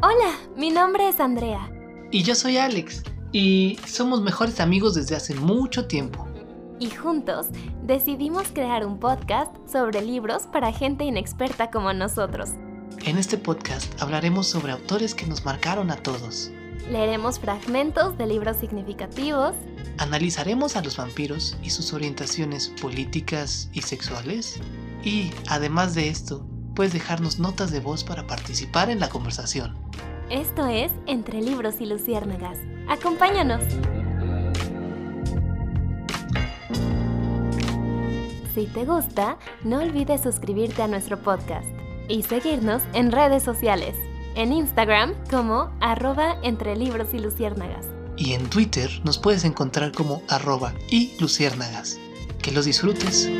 Hola, mi nombre es Andrea. Y yo soy Alex. Y somos mejores amigos desde hace mucho tiempo. Y juntos decidimos crear un podcast sobre libros para gente inexperta como nosotros. En este podcast hablaremos sobre autores que nos marcaron a todos. Leeremos fragmentos de libros significativos. Analizaremos a los vampiros y sus orientaciones políticas y sexuales. Y, además de esto, puedes dejarnos notas de voz para participar en la conversación. Esto es Entre Libros y Luciérnagas. Acompáñanos. Si te gusta, no olvides suscribirte a nuestro podcast y seguirnos en redes sociales. En Instagram como arroba entre libros y luciérnagas. Y en Twitter nos puedes encontrar como arroba y luciérnagas. Que los disfrutes.